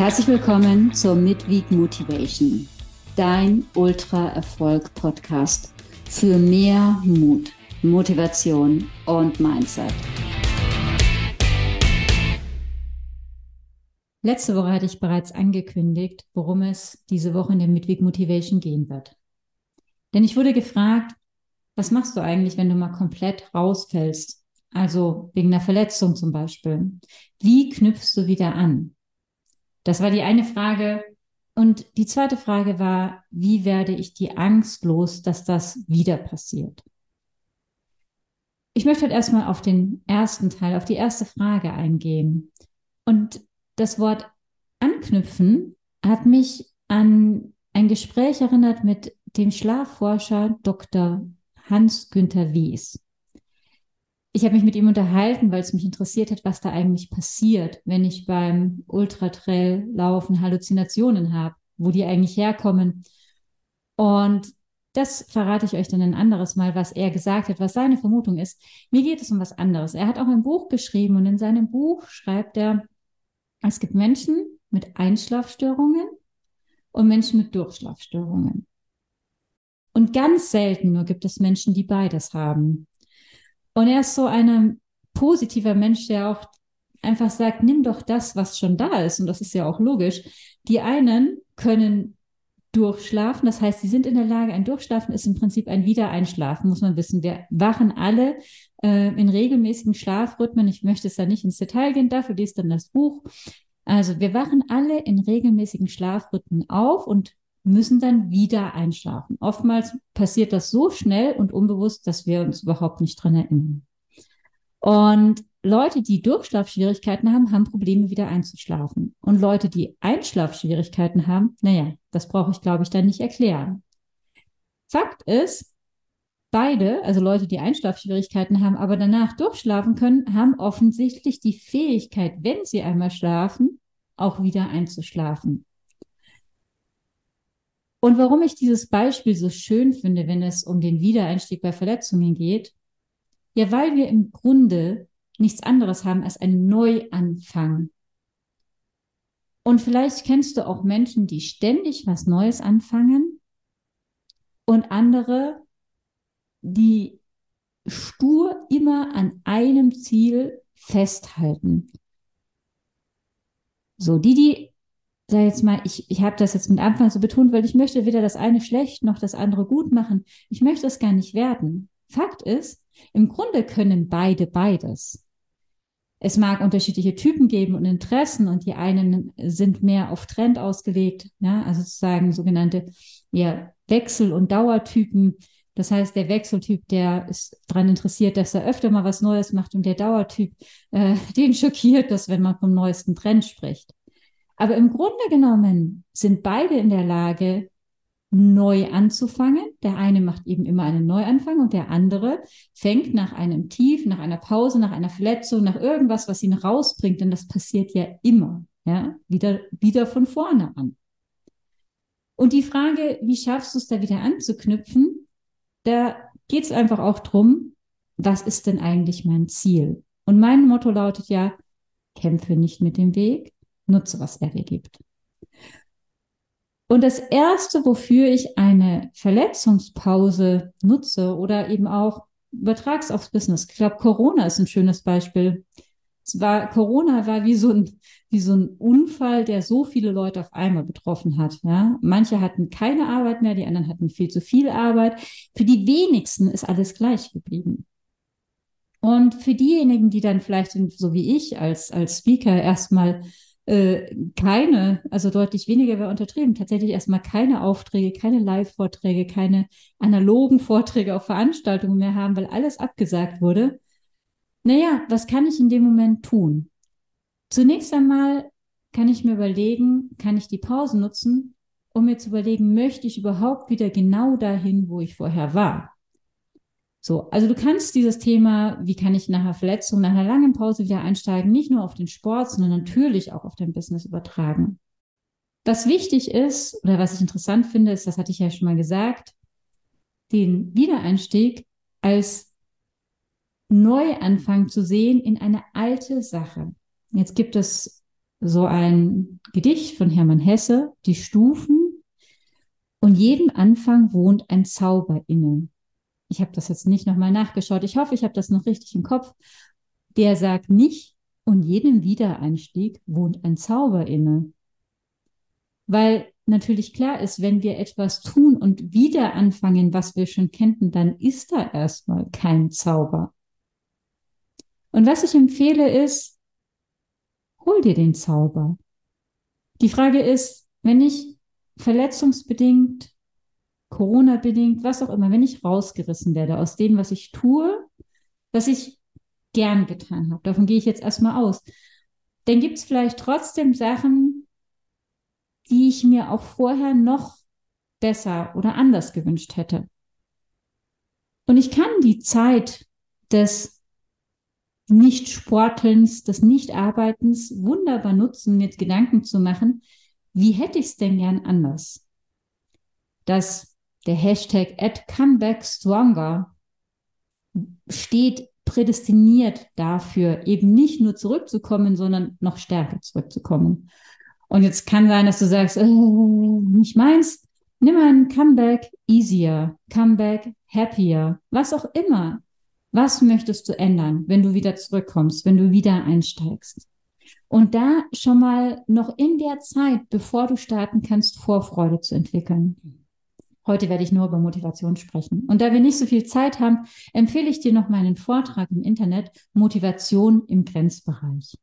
Herzlich willkommen zur Midweek Motivation, dein Ultra-Erfolg-Podcast für mehr Mut, Motivation und Mindset. Letzte Woche hatte ich bereits angekündigt, worum es diese Woche in der Midweek Motivation gehen wird. Denn ich wurde gefragt, was machst du eigentlich, wenn du mal komplett rausfällst? Also wegen einer Verletzung zum Beispiel. Wie knüpfst du wieder an? Das war die eine Frage. Und die zweite Frage war, wie werde ich die Angst los, dass das wieder passiert? Ich möchte halt erstmal auf den ersten Teil, auf die erste Frage eingehen. Und das Wort anknüpfen hat mich an ein Gespräch erinnert mit dem Schlafforscher Dr. Hans-Günther Wies ich habe mich mit ihm unterhalten, weil es mich interessiert hat, was da eigentlich passiert, wenn ich beim Ultratrail-Laufen Halluzinationen habe, wo die eigentlich herkommen. Und das verrate ich euch dann ein anderes Mal, was er gesagt hat, was seine Vermutung ist. Mir geht es um was anderes. Er hat auch ein Buch geschrieben und in seinem Buch schreibt er, es gibt Menschen mit Einschlafstörungen und Menschen mit Durchschlafstörungen. Und ganz selten nur gibt es Menschen, die beides haben. Und er ist so ein positiver Mensch, der auch einfach sagt, nimm doch das, was schon da ist. Und das ist ja auch logisch. Die einen können durchschlafen. Das heißt, sie sind in der Lage, ein Durchschlafen ist im Prinzip ein Wiedereinschlafen, muss man wissen. Wir wachen alle äh, in regelmäßigen Schlafrhythmen. Ich möchte es da nicht ins Detail gehen, dafür liest dann das Buch. Also wir wachen alle in regelmäßigen Schlafrhythmen auf und müssen dann wieder einschlafen. Oftmals passiert das so schnell und unbewusst, dass wir uns überhaupt nicht dran erinnern. Und Leute, die Durchschlafschwierigkeiten haben, haben Probleme, wieder einzuschlafen. Und Leute, die Einschlafschwierigkeiten haben, naja, das brauche ich, glaube ich, dann nicht erklären. Fakt ist, beide, also Leute, die Einschlafschwierigkeiten haben, aber danach durchschlafen können, haben offensichtlich die Fähigkeit, wenn sie einmal schlafen, auch wieder einzuschlafen. Und warum ich dieses Beispiel so schön finde, wenn es um den Wiedereinstieg bei Verletzungen geht, ja, weil wir im Grunde nichts anderes haben als einen Neuanfang. Und vielleicht kennst du auch Menschen, die ständig was Neues anfangen und andere, die stur immer an einem Ziel festhalten. So, die, die sag jetzt mal, ich, ich habe das jetzt mit Anfang so betont, weil ich möchte weder das eine schlecht noch das andere gut machen. Ich möchte es gar nicht werden. Fakt ist, im Grunde können beide beides. Es mag unterschiedliche Typen geben und Interessen und die einen sind mehr auf Trend ausgelegt, ja, also sozusagen sogenannte ja, Wechsel- und Dauertypen. Das heißt, der Wechseltyp, der ist daran interessiert, dass er öfter mal was Neues macht und der Dauertyp, äh, den schockiert das, wenn man vom neuesten Trend spricht. Aber im Grunde genommen sind beide in der Lage, neu anzufangen. Der eine macht eben immer einen Neuanfang und der andere fängt nach einem Tief, nach einer Pause, nach einer Verletzung, nach irgendwas, was ihn rausbringt, denn das passiert ja immer, ja, wieder, wieder von vorne an. Und die Frage, wie schaffst du es da wieder anzuknüpfen, da geht es einfach auch drum, was ist denn eigentlich mein Ziel? Und mein Motto lautet ja, kämpfe nicht mit dem Weg, nutze, was er dir gibt. Und das Erste, wofür ich eine Verletzungspause nutze oder eben auch übertrags aufs Business. Ich glaube, Corona ist ein schönes Beispiel. Es war, Corona war wie so ein, wie so ein Unfall, der so viele Leute auf einmal betroffen hat. Ja? Manche hatten keine Arbeit mehr, die anderen hatten viel zu viel Arbeit. Für die wenigsten ist alles gleich geblieben. Und für diejenigen, die dann vielleicht so wie ich als, als Speaker erstmal äh, keine, also deutlich weniger wäre untertrieben, tatsächlich erstmal keine Aufträge, keine Live-Vorträge, keine analogen Vorträge auf Veranstaltungen mehr haben, weil alles abgesagt wurde. Naja, was kann ich in dem Moment tun? Zunächst einmal kann ich mir überlegen, kann ich die Pause nutzen, um mir zu überlegen, möchte ich überhaupt wieder genau dahin, wo ich vorher war? So, also du kannst dieses Thema, wie kann ich nach einer Verletzung, nach einer langen Pause wieder einsteigen, nicht nur auf den Sport, sondern natürlich auch auf dein Business übertragen. Was wichtig ist oder was ich interessant finde, ist, das hatte ich ja schon mal gesagt, den Wiedereinstieg als Neuanfang zu sehen in eine alte Sache. Jetzt gibt es so ein Gedicht von Hermann Hesse, Die Stufen. Und jedem Anfang wohnt ein Zauber inne. Ich habe das jetzt nicht nochmal nachgeschaut. Ich hoffe, ich habe das noch richtig im Kopf. Der sagt nicht, und jedem Wiedereinstieg wohnt ein Zauber inne. Weil natürlich klar ist, wenn wir etwas tun und wieder anfangen, was wir schon kennen, dann ist da erstmal kein Zauber. Und was ich empfehle ist, hol dir den Zauber. Die Frage ist, wenn ich verletzungsbedingt, Corona-bedingt, was auch immer, wenn ich rausgerissen werde aus dem, was ich tue, was ich gern getan habe, davon gehe ich jetzt erstmal aus, dann gibt es vielleicht trotzdem Sachen, die ich mir auch vorher noch besser oder anders gewünscht hätte. Und ich kann die Zeit des Nicht-Sportelns, des Nicht-Arbeitens wunderbar nutzen, mir Gedanken zu machen, wie hätte ich es denn gern anders? Dass der Hashtag at comebackstronger steht prädestiniert dafür, eben nicht nur zurückzukommen, sondern noch stärker zurückzukommen. Und jetzt kann sein, dass du sagst, äh, nicht meins. Nimm ein Comeback easier, Comeback happier, was auch immer. Was möchtest du ändern, wenn du wieder zurückkommst, wenn du wieder einsteigst? Und da schon mal noch in der Zeit, bevor du starten kannst, Vorfreude zu entwickeln. Heute werde ich nur über Motivation sprechen. Und da wir nicht so viel Zeit haben, empfehle ich dir noch meinen Vortrag im Internet Motivation im Grenzbereich.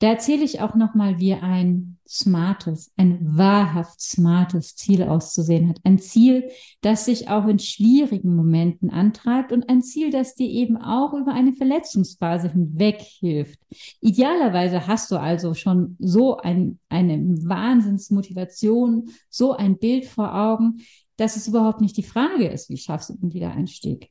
Da erzähle ich auch nochmal, wie ein smartes, ein wahrhaft smartes Ziel auszusehen hat. Ein Ziel, das sich auch in schwierigen Momenten antreibt und ein Ziel, das dir eben auch über eine Verletzungsphase hinweg hilft. Idealerweise hast du also schon so ein, eine Wahnsinnsmotivation, so ein Bild vor Augen, dass es überhaupt nicht die Frage ist, wie schaffst du den Wiedereinstieg.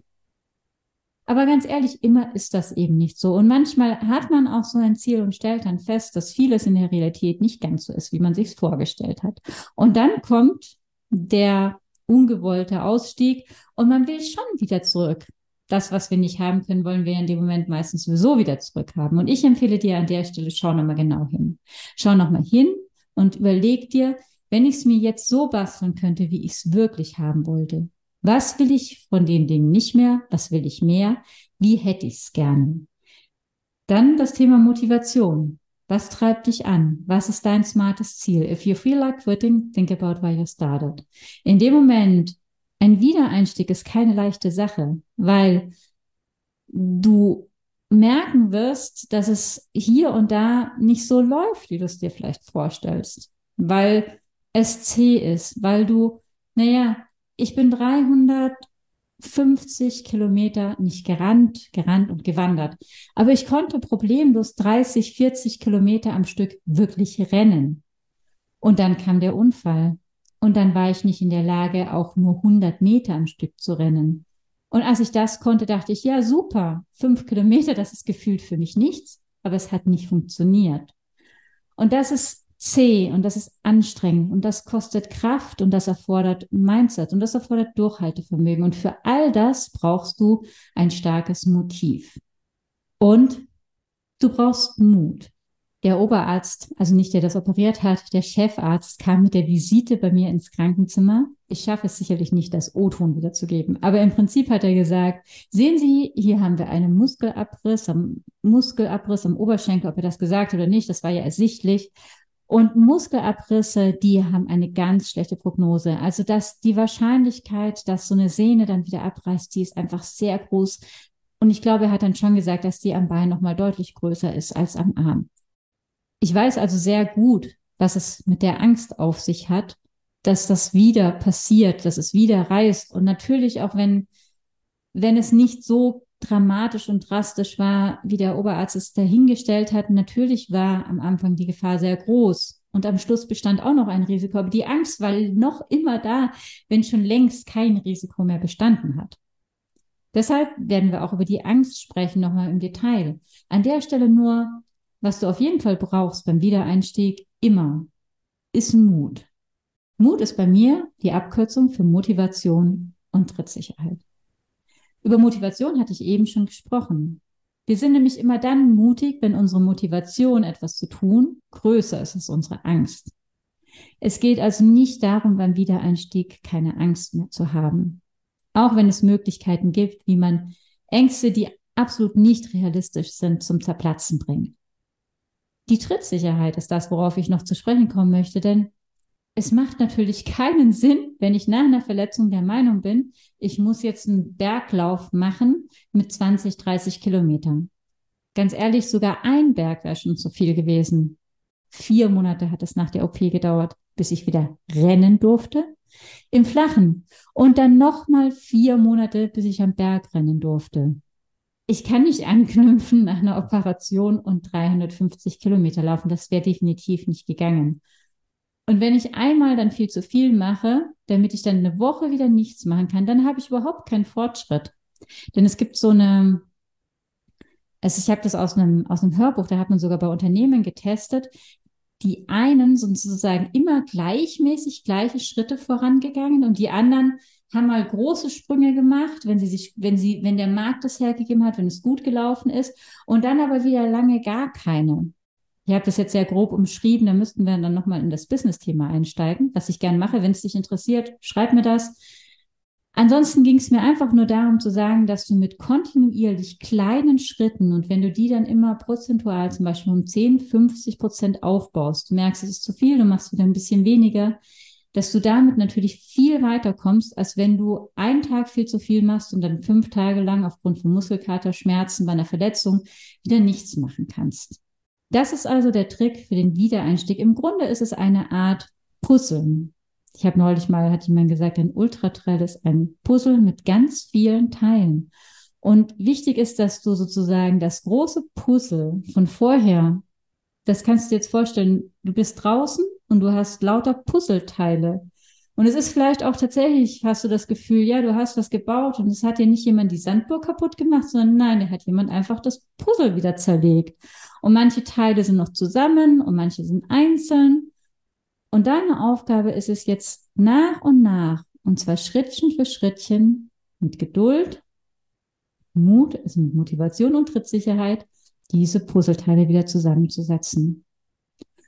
Aber ganz ehrlich, immer ist das eben nicht so. Und manchmal hat man auch so ein Ziel und stellt dann fest, dass vieles in der Realität nicht ganz so ist, wie man sich vorgestellt hat. Und dann kommt der ungewollte Ausstieg und man will schon wieder zurück. Das, was wir nicht haben können, wollen wir in dem Moment meistens sowieso wieder zurückhaben. Und ich empfehle dir an der Stelle, schau nochmal genau hin. Schau nochmal hin und überleg dir, wenn ich es mir jetzt so basteln könnte, wie ich es wirklich haben wollte, was will ich von den Dingen nicht mehr? Was will ich mehr? Wie hätte ich es gerne? Dann das Thema Motivation. Was treibt dich an? Was ist dein smartes Ziel? If you feel like quitting, think about why you started. In dem Moment, ein Wiedereinstieg ist keine leichte Sache, weil du merken wirst, dass es hier und da nicht so läuft, wie du es dir vielleicht vorstellst, weil es zäh ist, weil du, naja, ich bin 350 Kilometer nicht gerannt, gerannt und gewandert. Aber ich konnte problemlos 30, 40 Kilometer am Stück wirklich rennen. Und dann kam der Unfall. Und dann war ich nicht in der Lage, auch nur 100 Meter am Stück zu rennen. Und als ich das konnte, dachte ich, ja, super, fünf Kilometer, das ist gefühlt für mich nichts, aber es hat nicht funktioniert. Und das ist zäh und das ist anstrengend und das kostet Kraft und das erfordert Mindset und das erfordert Durchhaltevermögen. Und für all das brauchst du ein starkes Motiv. Und du brauchst Mut. Der Oberarzt, also nicht der das operiert hat, der Chefarzt kam mit der Visite bei mir ins Krankenzimmer. Ich schaffe es sicherlich nicht, das O-Ton wiederzugeben. Aber im Prinzip hat er gesagt, sehen Sie, hier haben wir einen Muskelabriss am Muskelabriss am Oberschenkel, ob er das gesagt hat oder nicht, das war ja ersichtlich. Und Muskelabrisse, die haben eine ganz schlechte Prognose. Also dass die Wahrscheinlichkeit, dass so eine Sehne dann wieder abreißt, die ist einfach sehr groß. Und ich glaube, er hat dann schon gesagt, dass die am Bein nochmal deutlich größer ist als am Arm. Ich weiß also sehr gut, was es mit der Angst auf sich hat, dass das wieder passiert, dass es wieder reißt. Und natürlich auch wenn, wenn es nicht so dramatisch und drastisch war, wie der Oberarzt es dahingestellt hat. Natürlich war am Anfang die Gefahr sehr groß. Und am Schluss bestand auch noch ein Risiko. Aber die Angst war noch immer da, wenn schon längst kein Risiko mehr bestanden hat. Deshalb werden wir auch über die Angst sprechen, nochmal im Detail. An der Stelle nur, was du auf jeden Fall brauchst beim Wiedereinstieg, immer, ist Mut. Mut ist bei mir die Abkürzung für Motivation und Trittsicherheit. Über Motivation hatte ich eben schon gesprochen. Wir sind nämlich immer dann mutig, wenn unsere Motivation, etwas zu tun, größer ist als unsere Angst. Es geht also nicht darum, beim Wiedereinstieg keine Angst mehr zu haben. Auch wenn es Möglichkeiten gibt, wie man Ängste, die absolut nicht realistisch sind, zum Zerplatzen bringt. Die Trittsicherheit ist das, worauf ich noch zu sprechen kommen möchte, denn es macht natürlich keinen Sinn, wenn ich nach einer Verletzung der Meinung bin, ich muss jetzt einen Berglauf machen mit 20, 30 Kilometern. Ganz ehrlich, sogar ein Berg wäre schon zu viel gewesen. Vier Monate hat es nach der OP gedauert, bis ich wieder rennen durfte. Im Flachen. Und dann nochmal vier Monate, bis ich am Berg rennen durfte. Ich kann nicht anknüpfen nach einer Operation und 350 Kilometer laufen. Das wäre definitiv nicht gegangen. Und wenn ich einmal dann viel zu viel mache, damit ich dann eine Woche wieder nichts machen kann, dann habe ich überhaupt keinen Fortschritt. Denn es gibt so eine, also ich habe das aus einem, aus einem Hörbuch, da hat man sogar bei Unternehmen getestet, die einen sind sozusagen immer gleichmäßig gleiche Schritte vorangegangen und die anderen haben mal große Sprünge gemacht, wenn sie sich, wenn sie, wenn der Markt das hergegeben hat, wenn es gut gelaufen ist und dann aber wieder lange gar keine. Ich habe das jetzt sehr grob umschrieben, da müssten wir dann nochmal in das Business-Thema einsteigen, was ich gern mache. Wenn es dich interessiert, schreib mir das. Ansonsten ging es mir einfach nur darum zu sagen, dass du mit kontinuierlich kleinen Schritten und wenn du die dann immer prozentual zum Beispiel um 10, 50 Prozent aufbaust, du merkst, es ist zu viel, du machst wieder ein bisschen weniger, dass du damit natürlich viel weiter kommst, als wenn du einen Tag viel zu viel machst und dann fünf Tage lang aufgrund von Muskelkater, Schmerzen bei einer Verletzung wieder nichts machen kannst. Das ist also der Trick für den Wiedereinstieg. Im Grunde ist es eine Art Puzzle. Ich habe neulich mal, hat jemand gesagt, ein Ultratrail ist ein Puzzle mit ganz vielen Teilen. Und wichtig ist, dass du sozusagen das große Puzzle von vorher, das kannst du dir jetzt vorstellen, du bist draußen und du hast lauter Puzzleteile. Und es ist vielleicht auch tatsächlich, hast du das Gefühl, ja, du hast was gebaut und es hat dir nicht jemand die Sandburg kaputt gemacht, sondern nein, der hat jemand einfach das Puzzle wieder zerlegt. Und manche Teile sind noch zusammen und manche sind einzeln. Und deine Aufgabe ist es jetzt nach und nach, und zwar Schrittchen für Schrittchen, mit Geduld, Mut, also mit Motivation und Trittsicherheit, diese Puzzleteile wieder zusammenzusetzen.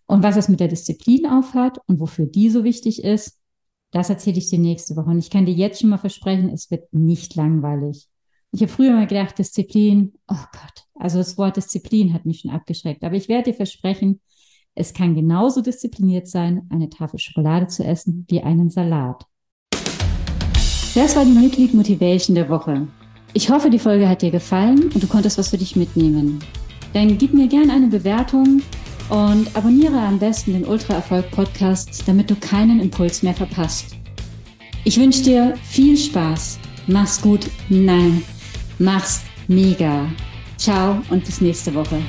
Und was es mit der Disziplin aufhat und wofür die so wichtig ist, das erzähle ich dir nächste Woche. Und ich kann dir jetzt schon mal versprechen, es wird nicht langweilig. Ich habe früher mal gedacht, Disziplin, oh Gott, also das Wort Disziplin hat mich schon abgeschreckt. Aber ich werde dir versprechen, es kann genauso diszipliniert sein, eine Tafel Schokolade zu essen wie einen Salat. Das war die Mitglied Motivation der Woche. Ich hoffe, die Folge hat dir gefallen und du konntest was für dich mitnehmen. Dann gib mir gerne eine Bewertung und abonniere am besten den Ultra Erfolg Podcast, damit du keinen Impuls mehr verpasst. Ich wünsche dir viel Spaß. Mach's gut. Nein, Mach's mega. Ciao und bis nächste Woche.